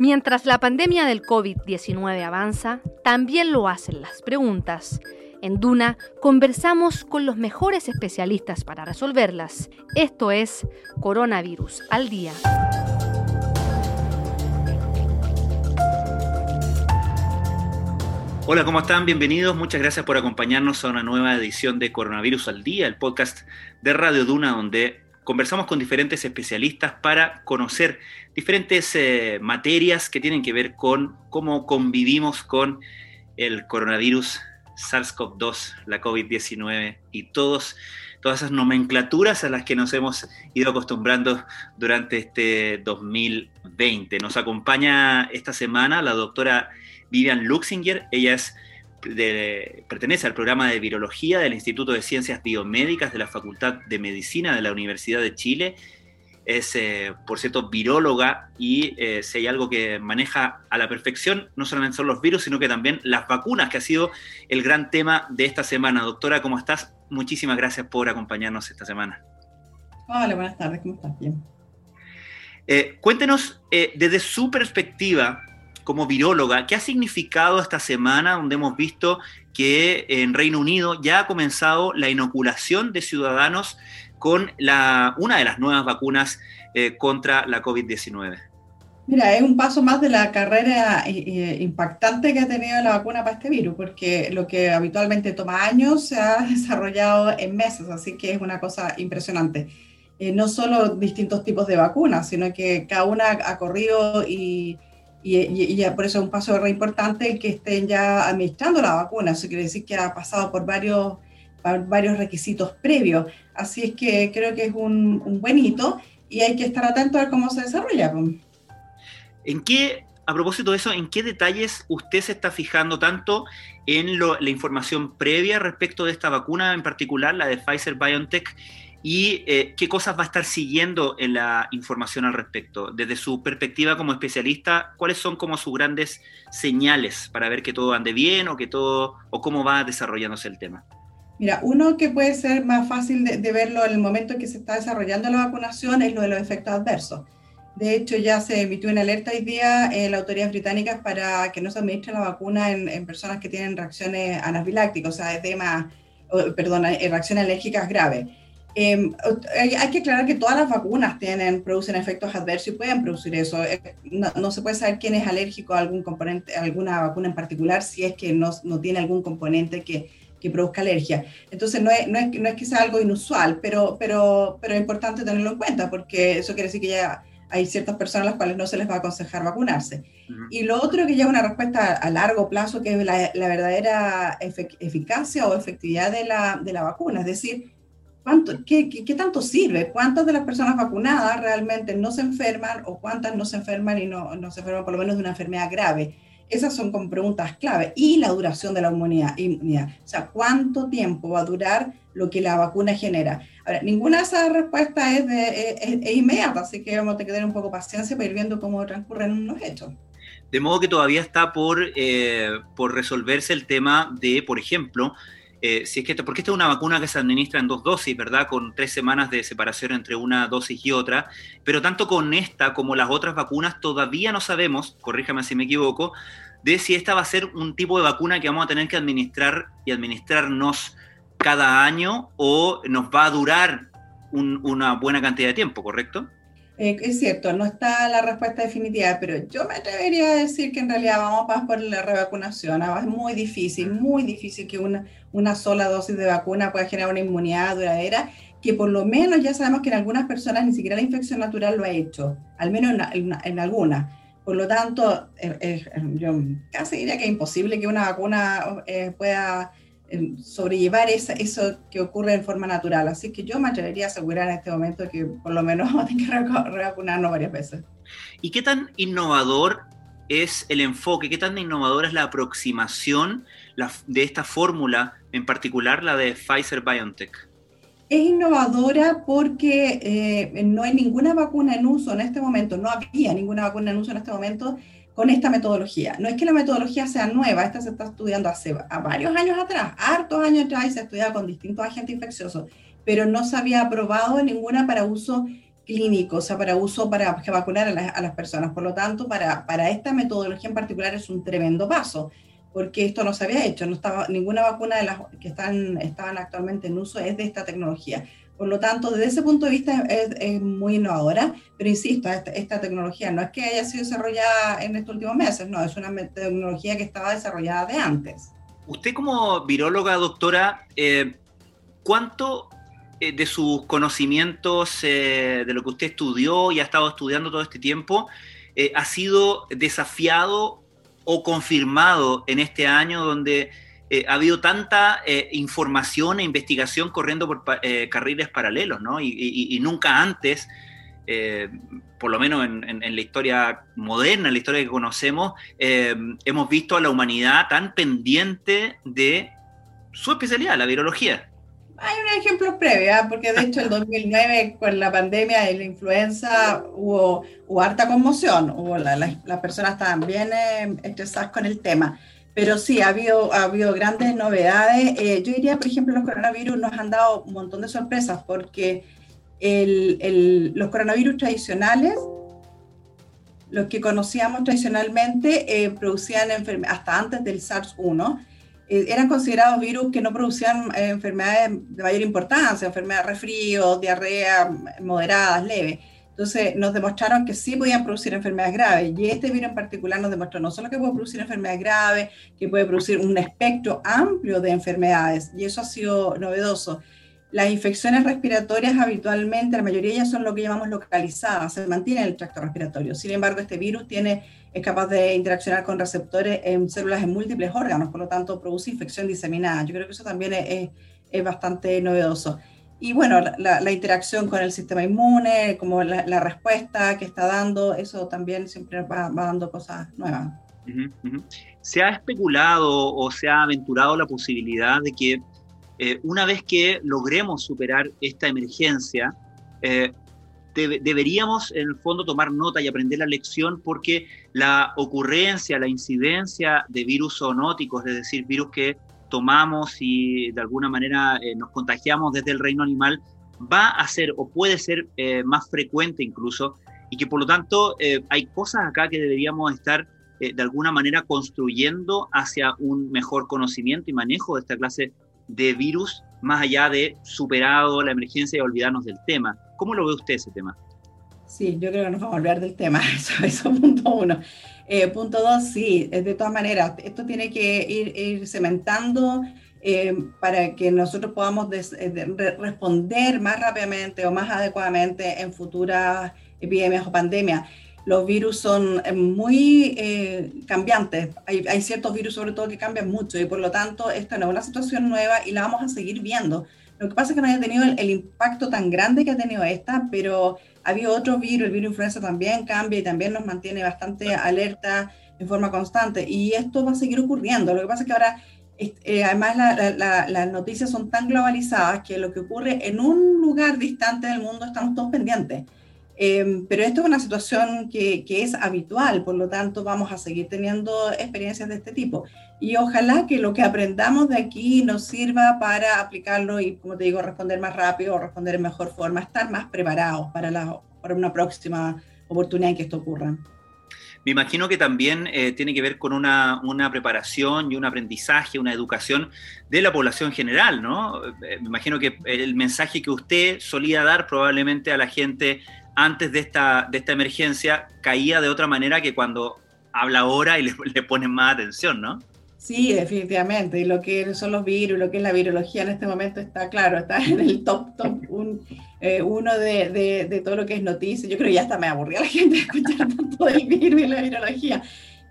Mientras la pandemia del COVID-19 avanza, también lo hacen las preguntas. En Duna conversamos con los mejores especialistas para resolverlas. Esto es Coronavirus al Día. Hola, ¿cómo están? Bienvenidos. Muchas gracias por acompañarnos a una nueva edición de Coronavirus al Día, el podcast de Radio Duna, donde conversamos con diferentes especialistas para conocer diferentes eh, materias que tienen que ver con cómo convivimos con el coronavirus SARS-CoV-2, la COVID-19 y todos, todas esas nomenclaturas a las que nos hemos ido acostumbrando durante este 2020. Nos acompaña esta semana la doctora Vivian Luxinger, ella es pertenece al programa de virología del Instituto de Ciencias Biomédicas de la Facultad de Medicina de la Universidad de Chile. Es, eh, por cierto, viróloga y eh, si hay algo que maneja a la perfección, no solamente son los virus, sino que también las vacunas, que ha sido el gran tema de esta semana. Doctora, ¿cómo estás? Muchísimas gracias por acompañarnos esta semana. Hola, buenas tardes, ¿cómo estás? Bien. Eh, cuéntenos, desde su perspectiva, como viróloga, ¿qué ha significado esta semana donde hemos visto que en Reino Unido ya ha comenzado la inoculación de ciudadanos con la, una de las nuevas vacunas eh, contra la COVID-19? Mira, es un paso más de la carrera eh, eh, impactante que ha tenido la vacuna para este virus, porque lo que habitualmente toma años se ha desarrollado en meses, así que es una cosa impresionante. no solo distintos tipos de vacunas, sino que cada una ha corrido y, y, ya por eso es un paso re importante que estén ya administrando la vacuna. Eso quiere decir que ha pasado por varios, varios requisitos previos. Así es que creo que es un, un buen hito y hay que estar atento a ver cómo se desarrolla. ¿En qué, a propósito de eso, en qué detalles usted se está fijando tanto en la información previa respecto de esta vacuna, en particular la de Pfizer BioNTech? Y eh, qué cosas va a estar siguiendo en la información al respecto. Desde su perspectiva como especialista, ¿cuáles son como sus grandes señales para ver que todo ande bien o que todo o cómo va desarrollándose el tema? Mira, uno que puede ser más fácil de, verlo en el momento en que se está desarrollando la vacunación es lo de los efectos adversos. De hecho, ya se emitió una alerta hoy día en las autoridades británicas para que no se administre la vacuna en, en personas que tienen reacciones anafilácticas, o sea, edema, perdón, reacciones alérgicas graves. Em, hay, que aclarar que todas las vacunas tienen, producen efectos adversos y pueden producir eso. Eh, no, se puede saber quién es alérgico a algún componente, a alguna vacuna en particular, si es que no, no tiene algún componente que, que produzca alergia. Entonces, no es, no, es, no es que sea algo inusual, pero, pero, pero es importante tenerlo en cuenta, porque eso quiere decir que ya hay ciertas personas a las cuales no se les va a aconsejar vacunarse. Y lo otro que ya es una respuesta a largo plazo, que es la, la verdadera eficacia o efectividad de la, de la vacuna, es decir, qué, tanto sirve? ¿Cuántas de las personas vacunadas realmente no se enferman o cuántas no se enferman y no, no se enferman por lo menos de una enfermedad grave? Esas son como preguntas clave. Y la duración de la inmunidad. O sea, ¿cuánto tiempo va a durar lo que la vacuna genera? Ahora, ninguna de esas respuestas es, inmediata, así que vamos a tener un poco de paciencia para ir viendo cómo transcurren los hechos. De modo que todavía está por, eh, por resolverse el tema de, por ejemplo, eh, si es que porque esta es una vacuna que se administra en dos dosis, ¿verdad? Con tres semanas de separación entre una dosis y otra, pero tanto con esta como las otras vacunas todavía no sabemos, corríjame si me equivoco, de si esta va a ser un tipo de vacuna que vamos a tener que administrar y administrarnos cada año o nos va a durar una buena cantidad de tiempo, ¿correcto? Eh, es cierto, no está la respuesta definitiva, pero yo me atrevería a decir que en realidad vamos más por la revacunación. Es muy difícil, muy difícil que una, una sola dosis de vacuna pueda generar una inmunidad duradera, que por lo menos ya sabemos que en algunas personas ni siquiera la infección natural lo ha hecho, al menos en, en, algunas. Por lo tanto, eh, eh, yo casi diría que es imposible que una vacuna pueda sobrellevar esa, eso que ocurre en forma natural. Así que yo me atrevería a asegurar en este momento que por lo menos vamos a tener que revacunarnos varias veces. ¿Y qué tan innovador es el enfoque, qué tan innovadora es la aproximación de esta fórmula, en particular la de Pfizer BioNTech? Es innovadora porque eh, no hay ninguna vacuna en uso en este momento, no había ninguna vacuna en uso en este momento con esta metodología. No es que la metodología sea nueva, esta se está estudiando hace varios años atrás, hartos años atrás, y se estudia con distintos agentes infecciosos, pero no se había aprobado ninguna para uso clínico, o sea, para uso para vacunar a, las personas. Por lo tanto, para, para esta metodología en particular es un tremendo paso, porque esto no se había hecho, no estaba ninguna vacuna de las que están, estaban actualmente en uso es de esta tecnología. Por lo tanto, desde ese punto de vista es, muy innovadora, pero insisto, esta, tecnología no es que haya sido desarrollada en estos últimos meses, no, es una tecnología que estaba desarrollada de antes. Usted como viróloga, doctora, eh, ¿cuánto eh, de sus conocimientos, eh, de lo que usted estudió y ha estado estudiando todo este tiempo, ha sido desafiado o confirmado en este año donde ha habido tanta información e investigación corriendo por carriles paralelos, ¿no? Y, nunca antes, por lo menos en, en, la historia moderna, en la historia que conocemos, hemos visto a la humanidad tan pendiente de su especialidad, la virología. Hay un ejemplo previo, ¿ah? porque de hecho el 2009 con la pandemia y la influenza hubo, harta conmoción, hubo las personas estaban bien eh, estresadas con el tema. Pero sí, ha habido, ha habido grandes novedades. Eh, yo diría, por ejemplo, los coronavirus nos han dado un montón de sorpresas porque los coronavirus tradicionales, los que conocíamos tradicionalmente, eh, producían enfermedades, hasta antes del SARS-1, eh, eran considerados virus que no producían eh, enfermedades de mayor importancia, enfermedades de resfrío, diarrea moderadas, leves. Entonces nos demostraron que sí podían producir enfermedades graves y este virus en particular nos demostró no solo que puede producir enfermedades graves, que puede producir un espectro amplio de enfermedades y eso ha sido novedoso. Las infecciones respiratorias habitualmente, la mayoría ellas son lo que llamamos localizadas, se mantienen en el tracto respiratorio. Sin embargo, este virus tiene es capaz de interaccionar con receptores en células en múltiples órganos, por lo tanto produce infección diseminada. Yo creo que eso también es, es bastante novedoso. Y bueno, la, interacción con el sistema inmune, como la, respuesta que está dando, eso también siempre va, dando cosas nuevas. ¿Se ha especulado o se ha aventurado la posibilidad de que eh, una vez que logremos superar esta emergencia, eh, deberíamos en el fondo tomar nota y aprender la lección porque la ocurrencia, la incidencia de virus zoonóticos, es decir, virus que tomamos y de alguna manera eh, nos contagiamos desde el reino animal, va a ser o puede ser eh, más frecuente incluso y que por lo tanto eh, hay cosas acá que deberíamos estar de alguna manera construyendo hacia un mejor conocimiento y manejo de esta clase de virus más allá de superado la emergencia y olvidarnos del tema. ¿Cómo lo ve usted ese tema? Sí, yo creo que nos vamos a olvidar del tema, eso, eso punto uno. Eh, punto dos, sí, de todas maneras, esto tiene que ir, cementando eh, para que nosotros podamos eh, responder más rápidamente o más adecuadamente en futuras epidemias o pandemias. Los virus son muy cambiantes, hay, hay, ciertos virus sobre todo que cambian mucho y por lo tanto esta no es una situación nueva y la vamos a seguir viendo. Lo que pasa es que no haya tenido el, impacto tan grande que ha tenido esta, pero ha habido otros virus, el virus influenza también cambia y también nos mantiene bastante alerta en forma constante. Y esto va a seguir ocurriendo. Lo que pasa es que ahora, eh, además, las noticias son tan globalizadas que lo que ocurre en un lugar distante del mundo estamos todos pendientes. Em, pero esto es una situación que, que, es habitual, por lo tanto vamos a seguir teniendo experiencias de este tipo. Y ojalá que lo que aprendamos de aquí nos sirva para aplicarlo y, como te digo, responder más rápido o responder en mejor forma, estar más preparados para, la, para una próxima oportunidad en que esto ocurra. Me imagino que también eh, tiene que ver con una, una, preparación y un aprendizaje, una educación de la población general, ¿no? Eh, me imagino que el mensaje que usted solía dar probablemente a la gente antes de esta, de esta emergencia caía de otra manera que cuando habla ahora y le, le ponen más atención, ¿no? Sí, definitivamente. Y lo que son los virus, lo que es la virología en este momento está claro, está en el top, top eh, uno de, de, todo lo que es noticia. Yo creo que ya hasta me aburría la gente de escuchar tanto del virus y la virología.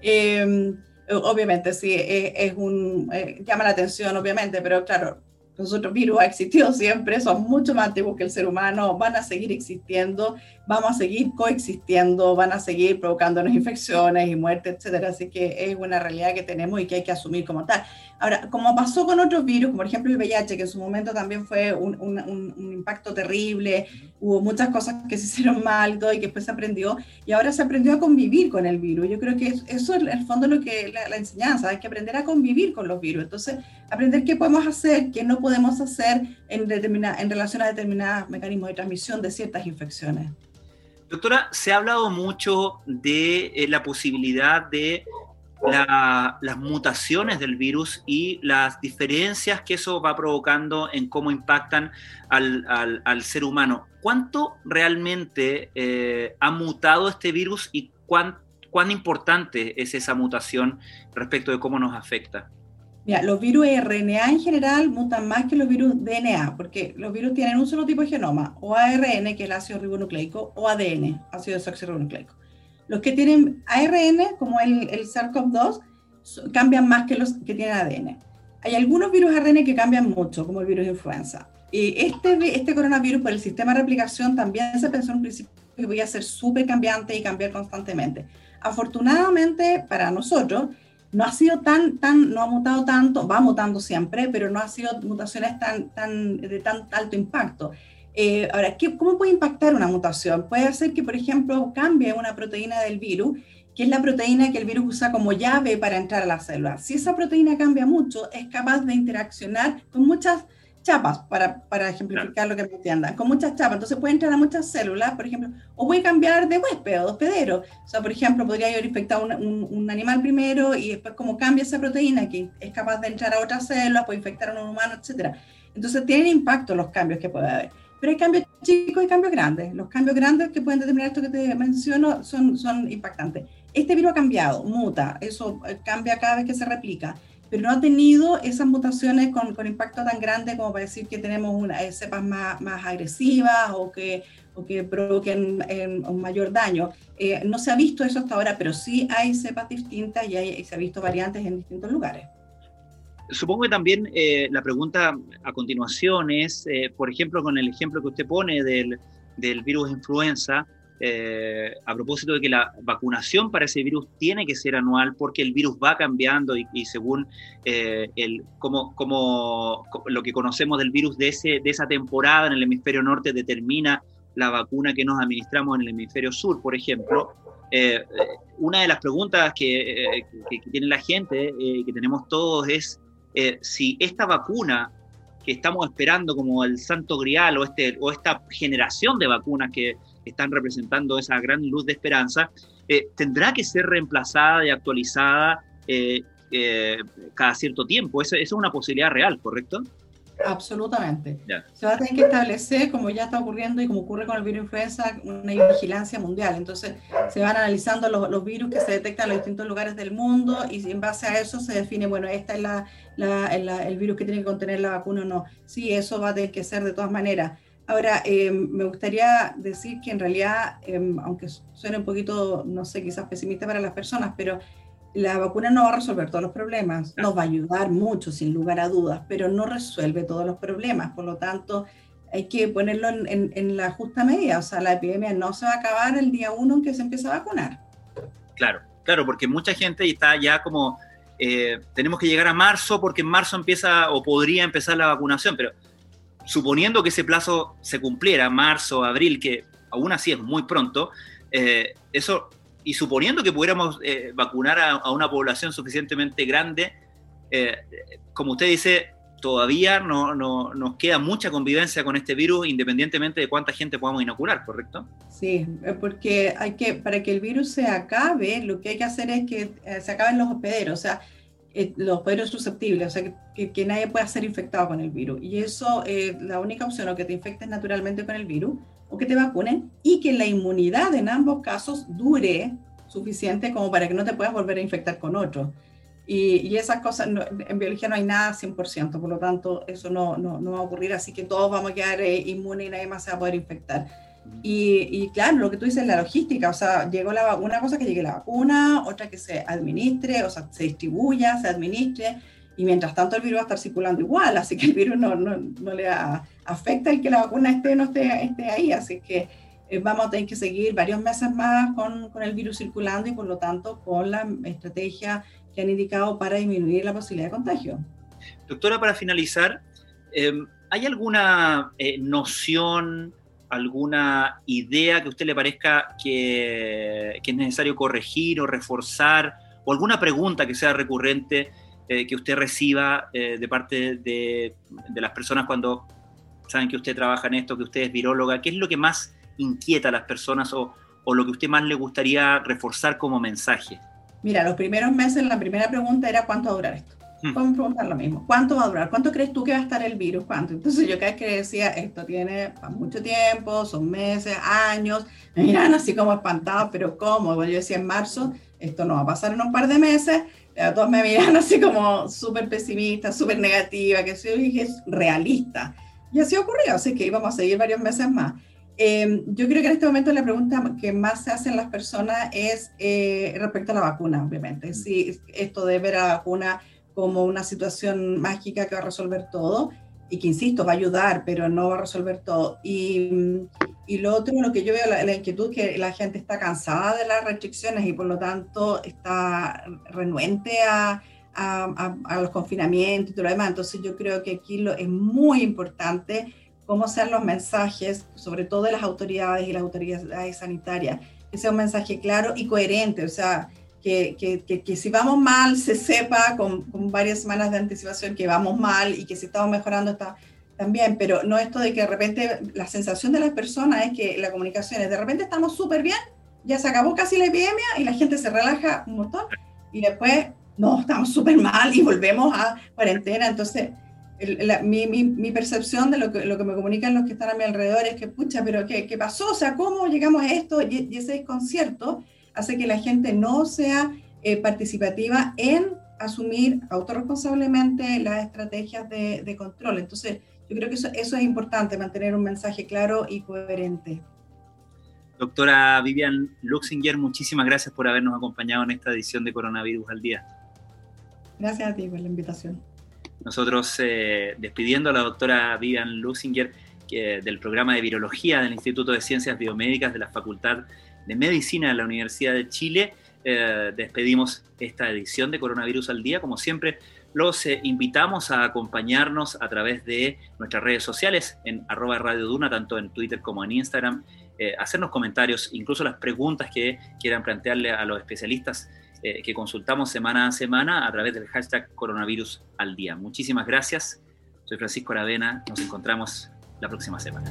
Em, obviamente, sí, es, un, eh, llama la atención, obviamente, pero claro, los otros virus han existido siempre, son mucho más antiguos que el ser humano, van a seguir existiendo, vamos a seguir coexistiendo, van a seguir provocándonos infecciones y muerte, etcétera. Así que es una realidad que tenemos y que hay que asumir como tal. Ahora, como pasó con otros virus, como por ejemplo el VIH, que en su momento también fue un, un, impacto terrible, hubo muchas cosas que se hicieron mal y todo, y que después se aprendió, y ahora se aprendió a convivir con el virus. Yo creo que eso es el fondo lo que la, la enseñanza, hay que aprender a convivir con los virus. Entonces, aprender qué podemos hacer, qué no podemos hacer en, en relación a determinados mecanismos de transmisión de ciertas infecciones. Doctora, se ha hablado mucho de eh, la posibilidad de las mutaciones del virus y las diferencias que eso va provocando en cómo impactan al, ser humano. ¿Cuánto realmente eh, ha mutado este virus y cuán, cuán importante es esa mutación respecto de cómo nos afecta? Mira, los virus RNA en general mutan más que los virus DNA, porque los virus tienen un solo tipo de genoma, o ARN, que es el ácido ribonucleico, o ADN, ácido desoxirribonucleico. Los que tienen ARN, como el, el SARS-CoV-2, cambian más que los que tienen ADN. Hay algunos virus ARN que cambian mucho, como el virus influenza. Y este, este coronavirus, por el sistema de replicación, también se pensó en un principio que podía ser súper cambiante y cambiar constantemente. Afortunadamente para nosotros, no ha sido tan, tan, no ha mutado tanto, va mutando siempre, pero no ha sido mutaciones tan, tan, de tan alto impacto. Eh, ahora, ¿qué, ¿cómo puede impactar una mutación? Puede hacer que, por ejemplo, cambie una proteína del virus, que es la proteína que el virus usa como llave para entrar a la célula. Si esa proteína cambia mucho, es capaz de interaccionar con muchas chapas, para, para ejemplificar lo que me entiendan, con muchas chapas. Entonces puede entrar a muchas células, por ejemplo, o puede cambiar de huésped o de hospedero. O sea, por ejemplo, podría haber infectado un, un, animal primero y después como cambia esa proteína que es capaz de entrar a otras células, puede infectar a un humano, etc. Entonces tienen impacto los cambios que puede haber. Pero hay cambios chicos y cambios grandes. Los cambios grandes que pueden determinar esto que te menciono son, son impactantes. Este virus ha cambiado, muta, eso eh, cambia cada vez que se replica pero no ha tenido esas mutaciones con, con impacto tan grande como para decir que tenemos una, eh, cepas más, más agresivas o que, o que provoquen eh, un mayor daño. Eh, no se ha visto eso hasta ahora, pero sí hay cepas distintas y, hay, se ha visto variantes en distintos lugares. Supongo que también la pregunta a continuación es, por ejemplo, con el ejemplo que usted pone del, del virus influenza, eh, a propósito de que la vacunación para ese virus tiene que ser anual porque el virus va cambiando y, según eh, el, como, como, lo que conocemos del virus de, ese, de esa temporada en el hemisferio norte determina la vacuna que nos administramos en el hemisferio sur, por ejemplo. Eh, una de las preguntas que, que tiene la gente, que tenemos todos, es si esta vacuna que estamos esperando como el santo grial o, este, o esta generación de vacunas que están representando esa gran luz de esperanza, eh, tendrá que ser reemplazada y actualizada eh, eh, cada cierto tiempo. Esa, es una posibilidad real, ¿correcto? Absolutamente. Se va a tener que establecer, como ya está ocurriendo y como ocurre con el virus influenza, una vigilancia mundial. Entonces, se van analizando los, los, virus que se detectan en los distintos lugares del mundo y en base a eso se define, bueno, esta es la, la, el virus que tiene que contener la vacuna o no. Sí, eso va a tener que ser de todas maneras. Ahora, eh, me gustaría decir que en realidad, eh, aunque suene un poquito, no sé, quizás pesimista para las personas, pero la vacuna no va a resolver todos los problemas, nos va a ayudar mucho, sin lugar a dudas, pero no resuelve todos los problemas. Por lo tanto, hay que ponerlo en, la justa medida. O sea, la epidemia no se va a acabar el día uno en que se empieza a vacunar. Claro, claro, porque mucha gente está ya como, eh, tenemos que llegar a marzo porque en marzo empieza o podría empezar la vacunación, pero suponiendo que ese plazo se cumpliera, marzo, abril, que aún así es muy pronto, eh, eso, y suponiendo que pudiéramos eh, vacunar a, una población suficientemente grande, eh, como usted dice, todavía no, no, nos queda mucha convivencia con este virus, independientemente de cuánta gente podamos inocular, ¿correcto? Sí, porque hay que, para que el virus se acabe, lo que hay que hacer es que se acaben los hospederos, o sea, eh, los poderes susceptibles, o sea, que, que, nadie pueda ser infectado con el virus. Y eso, eh, la única opción, o que te infectes naturalmente con el virus, o que te vacunen, y que la inmunidad en ambos casos dure suficiente como para que no te puedas volver a infectar con otro. Y, y esas cosas, en biología no hay nada 100%, por lo tanto, eso no, no, no va a ocurrir, así que todos vamos a quedar eh, inmunes y nadie más se va a poder infectar. Y, claro, lo que tú dices, la logística, o sea, llegó la, una cosa que llegue la vacuna, otra que se administre, o sea, se distribuya, se administre, y mientras tanto el virus va a estar circulando igual, así que el virus no, no, no le afecta el que la vacuna esté o no esté, esté ahí, así que eh, vamos a tener que seguir varios meses más con, con, el virus circulando y por lo tanto con la estrategia que han indicado para disminuir la posibilidad de contagio. Doctora, para finalizar, eh, ¿hay alguna eh, noción alguna idea que a usted le parezca que, es necesario corregir o reforzar, o alguna pregunta que sea recurrente que usted reciba de parte de, las personas cuando saben que usted trabaja en esto, que usted es viróloga? ¿Qué es lo que más inquieta a las personas o, o lo que usted más le gustaría reforzar como mensaje? Mira, los primeros meses la primera pregunta era ¿cuánto va a durar esto? Vamos a preguntar lo mismo. ¿Cuánto va a durar? ¿Cuánto crees tú que va a estar el virus? ¿Cuánto? Entonces yo cada vez que decía, esto tiene mucho tiempo, son meses, años, me miran así como espantados, pero ¿cómo? Bueno, yo decía en marzo, esto no va a pasar en un par de meses, todos me miran así como súper pesimista, súper negativa, que soy dije, realista. Y así ocurrió, así que íbamos a seguir varios meses más. Em, yo creo que en este momento la pregunta que más se hacen las personas es eh, respecto a la vacuna, obviamente. Si esto de ver a la vacuna como una situación mágica que va a resolver todo y que, insisto, va a ayudar, pero no va a resolver todo. Y, y lo otro, lo que yo veo, la, la inquietud, que la gente está cansada de las restricciones y por lo tanto está renuente a, a, a, los confinamientos y todo lo demás. Entonces yo creo que aquí lo, es muy importante cómo sean los mensajes, sobre todo de las autoridades y las autoridades sanitarias, que sea un mensaje claro y coherente, o sea, que, que, que, si vamos mal se sepa con, con, varias semanas de anticipación que vamos mal y que si estamos mejorando está también, pero no esto de que de repente la sensación de las personas es que la comunicación es de repente estamos súper bien, ya se acabó casi la epidemia y la gente se relaja un montón y después no, estamos súper mal y volvemos a cuarentena, entonces mi, mi, mi, percepción de lo que, lo que me comunican los que están a mi alrededor es que, pucha, pero ¿qué, qué pasó? O sea, ¿cómo llegamos a esto? Y, ese desconcierto hace que la gente no sea eh, participativa en asumir autorresponsablemente las estrategias de, de, control. Entonces, yo creo que eso, eso es importante, mantener un mensaje claro y coherente. Doctora Vivian Luxinger, muchísimas gracias por habernos acompañado en esta edición de Coronavirus al Día. Gracias a ti por la invitación. Nosotros eh, despidiendo a la doctora Vivian Lusinger del programa de virología del Instituto de Ciencias Biomédicas de la Facultad de Medicina de la Universidad de Chile, eh, despedimos esta edición de Coronavirus al Día. Como siempre, los eh, invitamos a acompañarnos a través de nuestras redes sociales en arroba Radio Duna, tanto en Twitter como en Instagram, hacernos comentarios, incluso las preguntas que quieran plantearle a los especialistas eh, que consultamos semana a semana a través del hashtag coronavirus al día. Muchísimas gracias. Soy Francisco Aravena. Nos encontramos la próxima semana.